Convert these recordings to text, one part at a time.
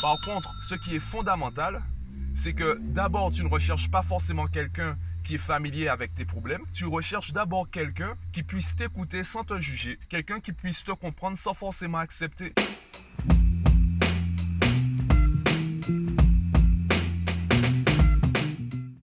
Par contre, ce qui est fondamental, c'est que d'abord, tu ne recherches pas forcément quelqu'un qui est familier avec tes problèmes. Tu recherches d'abord quelqu'un qui puisse t'écouter sans te juger, quelqu'un qui puisse te comprendre sans forcément accepter.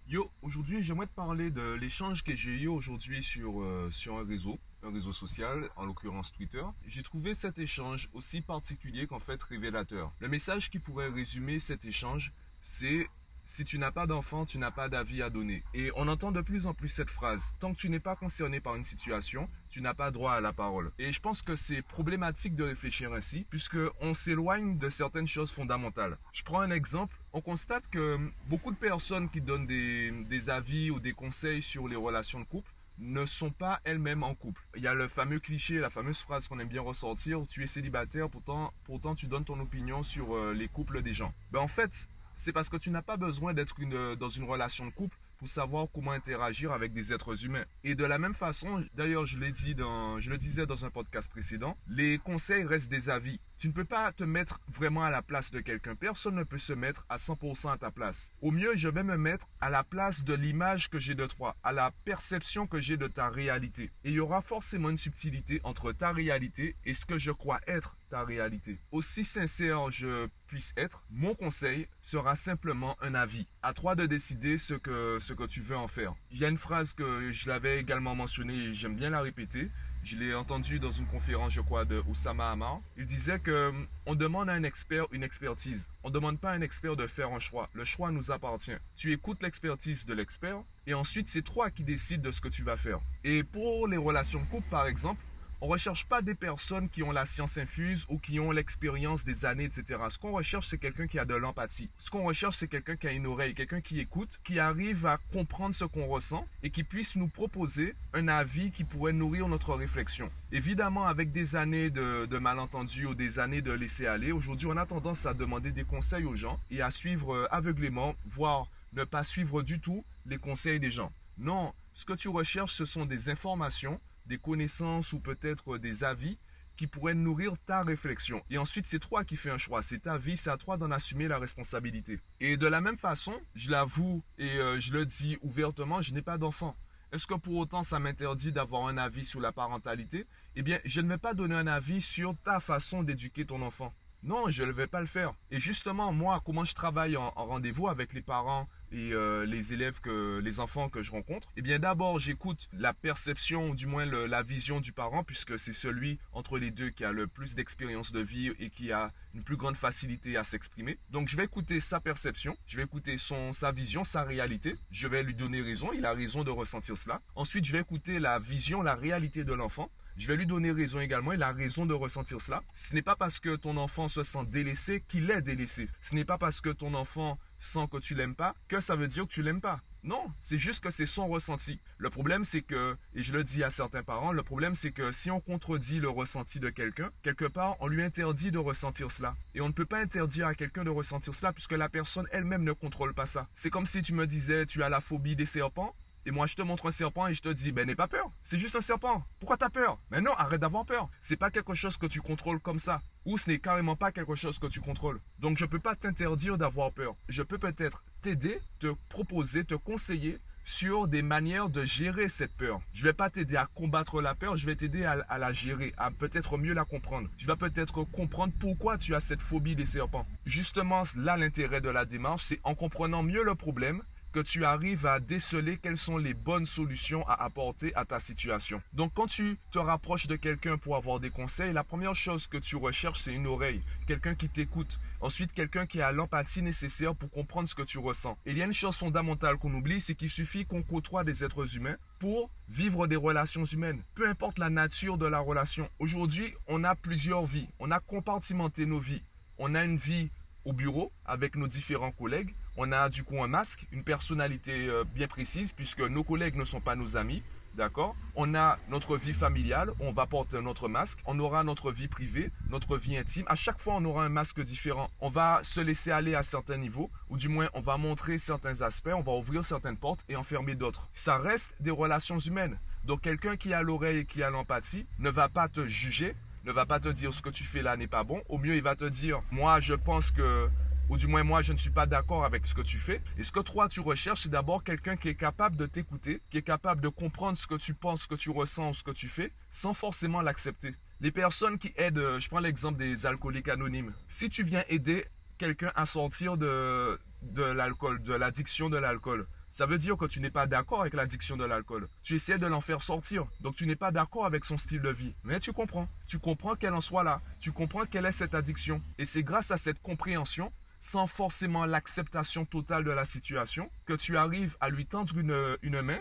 Yo, aujourd'hui, j'aimerais te parler de l'échange que j'ai eu aujourd'hui sur, euh, sur un réseau, un réseau social, en l'occurrence Twitter. J'ai trouvé cet échange aussi particulier qu'en fait révélateur. Le message qui pourrait résumer cet échange, c'est si tu n'as pas d'enfant, tu n'as pas d'avis à donner. Et on entend de plus en plus cette phrase. Tant que tu n'es pas concerné par une situation, tu n'as pas droit à la parole. Et je pense que c'est problématique de réfléchir ainsi, puisque on s'éloigne de certaines choses fondamentales. Je prends un exemple. On constate que beaucoup de personnes qui donnent des, des avis ou des conseils sur les relations de couple ne sont pas elles-mêmes en couple. Il y a le fameux cliché, la fameuse phrase qu'on aime bien ressortir, tu es célibataire, pourtant, pourtant tu donnes ton opinion sur euh, les couples des gens. Ben en fait, c'est parce que tu n'as pas besoin d'être dans une relation de couple pour savoir comment interagir avec des êtres humains. Et de la même façon, d'ailleurs, je l'ai dit je le disais dans un podcast précédent, les conseils restent des avis. Tu ne peux pas te mettre vraiment à la place de quelqu'un. Personne ne peut se mettre à 100% à ta place. Au mieux, je vais me mettre à la place de l'image que j'ai de toi, à la perception que j'ai de ta réalité. Et il y aura forcément une subtilité entre ta réalité et ce que je crois être ta réalité. Aussi sincère je puisse être, mon conseil sera simplement un avis. À toi de décider ce que, ce que tu veux en faire. Il y a une phrase que je l'avais également mentionnée et j'aime bien la répéter. Je l'ai entendu dans une conférence, je crois, de Oussama Hamar. Il disait que hum, on demande à un expert une expertise. On ne demande pas à un expert de faire un choix. Le choix nous appartient. Tu écoutes l'expertise de l'expert et ensuite c'est toi qui décides de ce que tu vas faire. Et pour les relations de couple, par exemple, on recherche pas des personnes qui ont la science infuse ou qui ont l'expérience des années, etc. Ce qu'on recherche, c'est quelqu'un qui a de l'empathie. Ce qu'on recherche, c'est quelqu'un qui a une oreille, quelqu'un qui écoute, qui arrive à comprendre ce qu'on ressent et qui puisse nous proposer un avis qui pourrait nourrir notre réflexion. Évidemment, avec des années de, de malentendus ou des années de laisser aller, aujourd'hui, on a tendance à demander des conseils aux gens et à suivre euh, aveuglément, voire ne pas suivre du tout les conseils des gens. Non, ce que tu recherches, ce sont des informations des connaissances ou peut-être des avis qui pourraient nourrir ta réflexion. Et ensuite, c'est toi qui fais un choix. C'est ta vie, c'est à toi d'en assumer la responsabilité. Et de la même façon, je l'avoue et euh, je le dis ouvertement, je n'ai pas d'enfant. Est-ce que pour autant ça m'interdit d'avoir un avis sur la parentalité? Eh bien, je ne vais pas donner un avis sur ta façon d'éduquer ton enfant. Non, je ne vais pas le faire. Et justement, moi, comment je travaille en rendez-vous avec les parents et euh, les élèves que les enfants que je rencontre, eh bien d'abord j'écoute la perception, ou du moins la vision du parent, puisque c'est celui entre les deux qui a le plus d'expérience de vie et qui a une plus grande facilité à s'exprimer. Donc je vais écouter sa perception, je vais écouter son sa vision, sa réalité. Je vais lui donner raison, il a raison de ressentir cela. Ensuite je vais écouter la vision, la réalité de l'enfant. Je vais lui donner raison également. Il a raison de ressentir cela. Ce n'est pas parce que ton enfant se sent délaissé qu'il est délaissé. Ce n'est pas parce que ton enfant sent que tu l'aimes pas que ça veut dire que tu l'aimes pas. Non, c'est juste que c'est son ressenti. Le problème, c'est que, et je le dis à certains parents, le problème, c'est que si on contredit le ressenti de quelqu'un, quelque part, on lui interdit de ressentir cela. Et on ne peut pas interdire à quelqu'un de ressentir cela puisque la personne elle-même ne contrôle pas ça. C'est comme si tu me disais, tu as la phobie des serpents. Et moi, je te montre un serpent et je te dis, ben, n'aie pas peur. C'est juste un serpent. Pourquoi t'as peur? Mais non, arrête d'avoir peur. C'est pas quelque chose que tu contrôles comme ça. Ou ce n'est carrément pas quelque chose que tu contrôles. Donc, je peux pas t'interdire d'avoir peur. Je peux peut-être t'aider, te proposer, te conseiller sur des manières de gérer cette peur. Je vais pas t'aider à combattre la peur, je vais t'aider à, à, la gérer, à peut-être mieux la comprendre. Tu vas peut-être comprendre pourquoi tu as cette phobie des serpents. Justement, là, l'intérêt de la démarche, c'est en comprenant mieux le problème, que tu arrives à déceler quelles sont les bonnes solutions à apporter à ta situation. Donc quand tu te rapproches de quelqu'un pour avoir des conseils, la première chose que tu recherches, c'est une oreille, quelqu'un qui t'écoute. Ensuite, quelqu'un qui a l'empathie nécessaire pour comprendre ce que tu ressens. Et il y a une chose fondamentale qu'on oublie, c'est qu'il suffit qu'on côtoie des êtres humains pour vivre des relations humaines. Peu importe la nature de la relation. Aujourd'hui, on a plusieurs vies. On a compartimenté nos vies. On a une vie au bureau avec nos différents collègues. On a du coup un masque, une personnalité euh, bien précise puisque nos collègues ne sont pas nos amis. D'accord? On a notre vie familiale, on va porter notre masque. On aura notre vie privée, notre vie intime. À chaque fois, on aura un masque différent. On va se laisser aller à certains niveaux, ou du moins, on va montrer certains aspects, on va ouvrir certaines portes et enfermer d'autres. Ça reste des relations humaines. Donc, quelqu'un qui a l'oreille et qui a l'empathie ne va pas te juger, ne va pas te dire ce que tu fais là n'est pas bon. Au mieux, il va te dire, moi, je pense que ou du moins moi je ne suis pas d'accord avec ce que tu fais. Et ce que toi tu recherches, c'est d'abord quelqu'un qui est capable de t'écouter, qui est capable de comprendre ce que tu penses, ce que tu ressens, ce que tu fais, sans forcément l'accepter? Les personnes qui aident, euh, je prends l'exemple des alcooliques anonymes. Si tu viens aider quelqu'un à sortir de, de l'alcool, de l'addiction de l'alcool, ça veut dire que tu n'es pas d'accord avec l'addiction de l'alcool. Tu essaies de l'en faire sortir. Donc tu n'es pas d'accord avec son style de vie. Mais tu comprends. Tu comprends qu'elle en soit là. Tu comprends quelle est cette addiction. Et c'est grâce à cette compréhension sans forcément l'acceptation totale de la situation, que tu arrives à lui tendre une, une main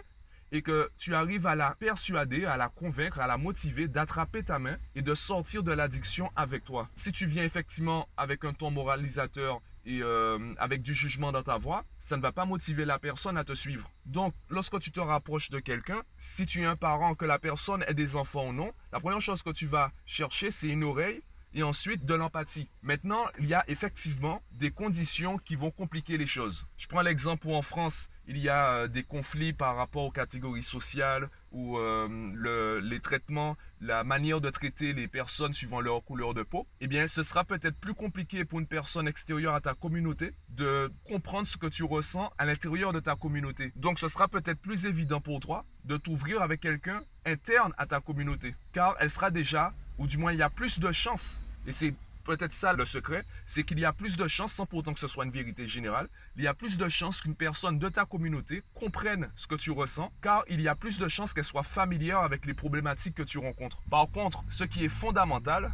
et que tu arrives à la persuader, à la convaincre, à la motiver d'attraper ta main et de sortir de l'addiction avec toi. Si tu viens effectivement avec un ton moralisateur et euh, avec du jugement dans ta voix, ça ne va pas motiver la personne à te suivre. Donc, lorsque tu te rapproches de quelqu'un, si tu es un parent, que la personne ait des enfants ou non, la première chose que tu vas chercher, c'est une oreille et ensuite de l'empathie. Maintenant, il y a effectivement des conditions qui vont compliquer les choses. Je prends l'exemple où en France, il y a euh, des conflits par rapport aux catégories sociales ou euh, les traitements, la manière de traiter les personnes suivant leur couleur de peau. Eh bien, ce sera peut-être plus compliqué pour une personne extérieure à ta communauté de comprendre ce que tu ressens à l'intérieur de ta communauté. Donc, ce sera peut-être plus évident pour toi de t'ouvrir avec quelqu'un interne à ta communauté, car elle sera déjà, ou du moins il y a plus de chances et c'est peut-être ça le secret, c'est qu'il y a plus de chances, sans pourtant que ce soit une vérité générale, il y a plus de chances qu'une personne de ta communauté comprenne ce que tu ressens, car il y a plus de chances qu'elle soit familière avec les problématiques que tu rencontres. Par contre, ce qui est fondamental,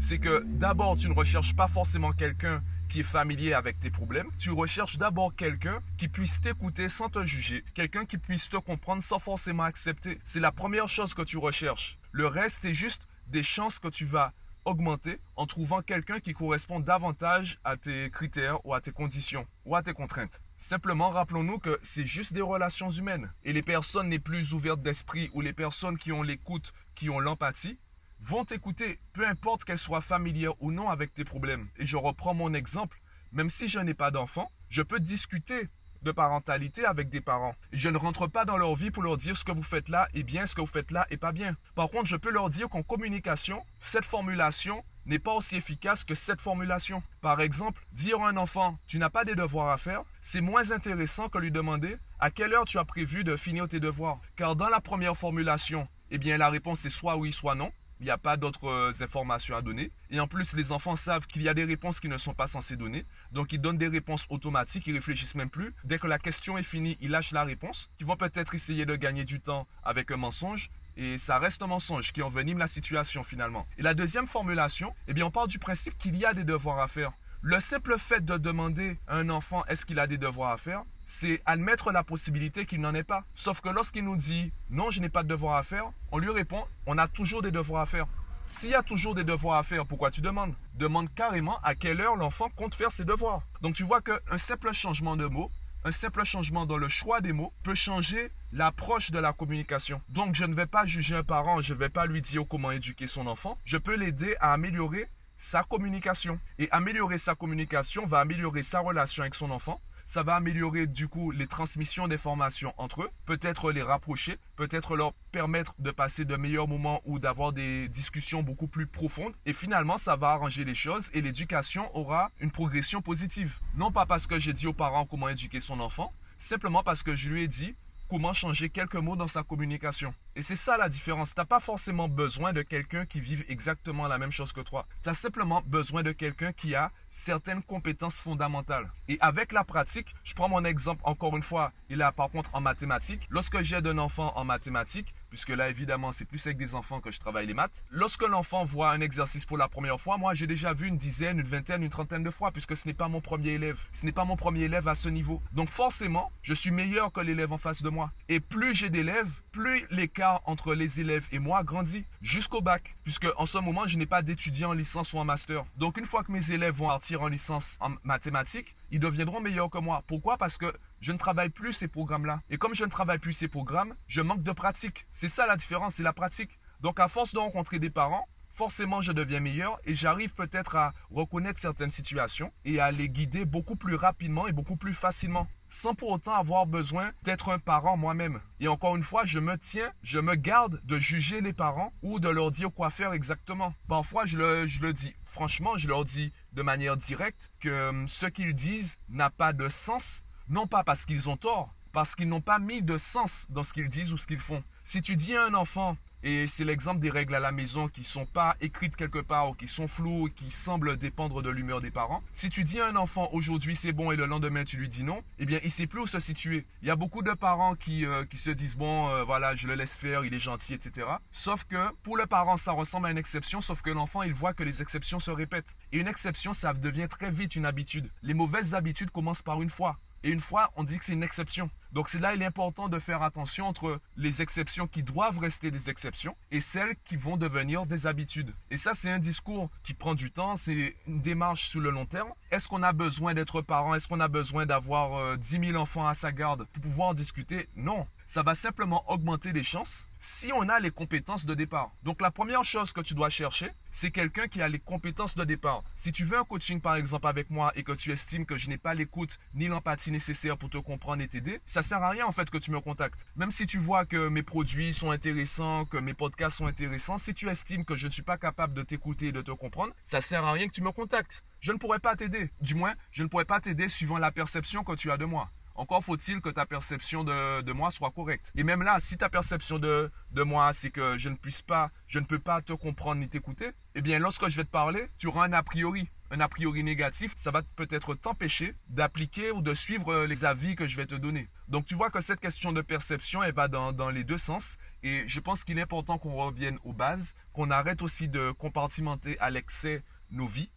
c'est que d'abord, tu ne recherches pas forcément quelqu'un qui est familier avec tes problèmes. Tu recherches d'abord quelqu'un qui puisse t'écouter sans te juger, quelqu'un qui puisse te comprendre sans forcément accepter. C'est la première chose que tu recherches. Le reste est juste des chances que tu vas augmenter en trouvant quelqu'un qui correspond davantage à tes critères ou à tes conditions ou à tes contraintes. Simplement, rappelons-nous que c'est juste des relations humaines. Et les personnes les plus ouvertes d'esprit ou les personnes qui ont l'écoute, qui ont l'empathie, vont t'écouter, peu importe qu'elles soient familières ou non avec tes problèmes. Et je reprends mon exemple, même si je n'ai pas d'enfant, je peux discuter de parentalité avec des parents. Je ne rentre pas dans leur vie pour leur dire ce que vous faites là est bien, ce que vous faites là est pas bien. Par contre, je peux leur dire qu'en communication, cette formulation n'est pas aussi efficace que cette formulation. Par exemple, dire à un enfant tu n'as pas des devoirs à faire, c'est moins intéressant que lui demander à quelle heure tu as prévu de finir tes devoirs? Car dans la première formulation, eh bien la réponse est soit oui, soit non il n'y a pas d'autres euh, informations à donner. Et en plus, les enfants savent qu'il y a des réponses qui ne sont pas censées donner. Donc, ils donnent des réponses automatiques, ils réfléchissent même plus. Dès que la question est finie, ils lâchent la réponse. Ils vont peut-être essayer de gagner du temps avec un mensonge. Et ça reste un mensonge qui envenime la situation finalement. Et la deuxième formulation, eh bien, on part du principe qu'il y a des devoirs à faire. Le simple fait de demander à un enfant est-ce qu'il a des devoirs à faire, c'est admettre la possibilité qu'il n'en ait pas. Sauf que lorsqu'il nous dit non, je n'ai pas de devoirs à faire, on lui répond on a toujours des devoirs à faire. S'il y a toujours des devoirs à faire, pourquoi tu demandes? Demande carrément à quelle heure l'enfant compte faire ses devoirs. Donc tu vois qu'un simple changement de mots, un simple changement dans le choix des mots peut changer l'approche de la communication. Donc je ne vais pas juger un parent, je ne vais pas lui dire comment éduquer son enfant, je peux l'aider à améliorer sa communication. Et améliorer sa communication va améliorer sa relation avec son enfant, ça va améliorer du coup les transmissions d'informations entre eux, peut-être les rapprocher, peut-être leur permettre de passer de meilleurs moments ou d'avoir des discussions beaucoup plus profondes. Et finalement, ça va arranger les choses et l'éducation aura une progression positive. Non pas parce que j'ai dit aux parents comment éduquer son enfant, simplement parce que je lui ai dit comment changer quelques mots dans sa communication. Et c'est ça la différence. Tu n'as pas forcément besoin de quelqu'un qui vive exactement la même chose que toi. Tu as simplement besoin de quelqu'un qui a certaines compétences fondamentales. Et avec la pratique, je prends mon exemple encore une fois, il est par contre en mathématiques. Lorsque j'aide un enfant en mathématiques, puisque là évidemment c'est plus avec des enfants que je travaille les maths, lorsque l'enfant voit un exercice pour la première fois, moi j'ai déjà vu une dizaine, une vingtaine, une trentaine de fois, puisque ce n'est pas mon premier élève. Ce n'est pas mon premier élève à ce niveau. Donc forcément, je suis meilleur que l'élève en face de moi. Et plus j'ai d'élèves, plus l'écart entre les élèves et moi grandit jusqu'au bac, puisque en ce moment, je n'ai pas d'étudiants en licence ou en master. Donc une fois que mes élèves vont partir en licence en mathématiques, ils deviendront meilleurs que moi. Pourquoi? Parce que je ne travaille plus ces programmes-là. Et comme je ne travaille plus ces programmes, je manque de pratique. C'est ça la différence, c'est la pratique. Donc à force de rencontrer des parents, forcément je deviens meilleur et j'arrive peut-être à reconnaître certaines situations et à les guider beaucoup plus rapidement et beaucoup plus facilement. Sans pour autant avoir besoin d'être un parent moi-même. Et encore une fois, je me tiens, je me garde de juger les parents ou de leur dire quoi faire exactement. Parfois, je le, je le dis franchement, je leur dis de manière directe que hum, ce qu'ils disent n'a pas de sens, non pas parce qu'ils ont tort, parce qu'ils n'ont pas mis de sens dans ce qu'ils disent ou ce qu'ils font. Si tu dis à un enfant, et c'est l'exemple des règles à la maison qui sont pas écrites quelque part ou qui sont floues qui semblent dépendre de l'humeur des parents. Si tu dis à un enfant aujourd'hui c'est bon et le lendemain tu lui dis non, eh bien il sait plus où se situer. Il y a beaucoup de parents qui, euh, qui se disent bon euh, voilà je le laisse faire, il est gentil, etc. Sauf que pour le parent ça ressemble à une exception, sauf que l'enfant il voit que les exceptions se répètent. Et une exception ça devient très vite une habitude. Les mauvaises habitudes commencent par une fois. Et une fois, on dit que c'est une exception. Donc c'est là il est important de faire attention entre les exceptions qui doivent rester des exceptions et celles qui vont devenir des habitudes. Et ça c'est un discours qui prend du temps, c'est une démarche sur le long terme. Est-ce qu'on a besoin d'être parent? Est-ce qu'on a besoin d'avoir euh, 10 000 enfants à sa garde pour pouvoir en discuter? Non ça va simplement augmenter les chances si on a les compétences de départ. Donc la première chose que tu dois chercher, c'est quelqu'un qui a les compétences de départ. Si tu veux un coaching par exemple avec moi et que tu estimes que je n'ai pas l'écoute ni l'empathie nécessaire pour te comprendre et t'aider, ça sert à rien en fait que tu me contactes. Même si tu vois que mes produits sont intéressants, que mes podcasts sont intéressants, si tu estimes que je ne suis pas capable de t'écouter et de te comprendre, ça sert à rien que tu me contactes. Je ne pourrais pas t'aider. Du moins, je ne pourrais pas t'aider suivant la perception que tu as de moi. Encore faut-il que ta perception de, moi soit correcte. Et même là, si ta perception de, de moi, c'est que je ne puisse pas, je ne peux pas te comprendre ni t'écouter, eh bien, lorsque je vais te parler, tu auras un a priori. Un a priori négatif, ça va peut-être t'empêcher d'appliquer ou de suivre les avis que je vais te donner. Donc, tu vois que cette question de perception, elle va dans, dans les deux sens. Et je pense qu'il est important qu'on revienne aux bases, qu'on arrête aussi de compartimenter à l'excès nos vies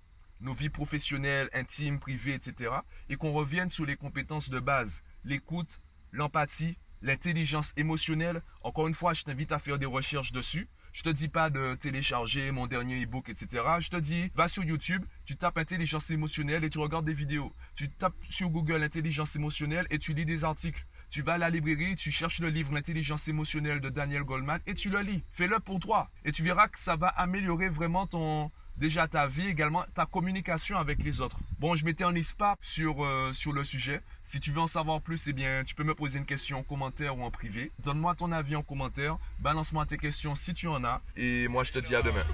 nos vies professionnelles, intimes, privées, etc. Et qu'on revienne sur les compétences de base, l'écoute, l'empathie, l'intelligence émotionnelle. Encore une fois, je t'invite à faire des recherches dessus. Je te dis pas de télécharger mon dernier ebook, etc. Je te dis, va sur YouTube, tu tapes intelligence émotionnelle et tu regardes des vidéos. Tu tapes sur Google intelligence émotionnelle et tu lis des articles. Tu vas à la librairie, tu cherches le livre L'intelligence émotionnelle de Daniel Goldman et tu le lis. Fais-le pour toi. Et tu verras que ça va améliorer vraiment ton, déjà ta vie, également ta communication avec les autres. Bon, je m'éternise pas sur, euh, sur le sujet. Si tu veux en savoir plus, eh bien, tu peux me poser une question en commentaire ou en privé. Donne-moi ton avis en commentaire. Balance-moi tes questions si tu en as. Et moi, je te dis à demain.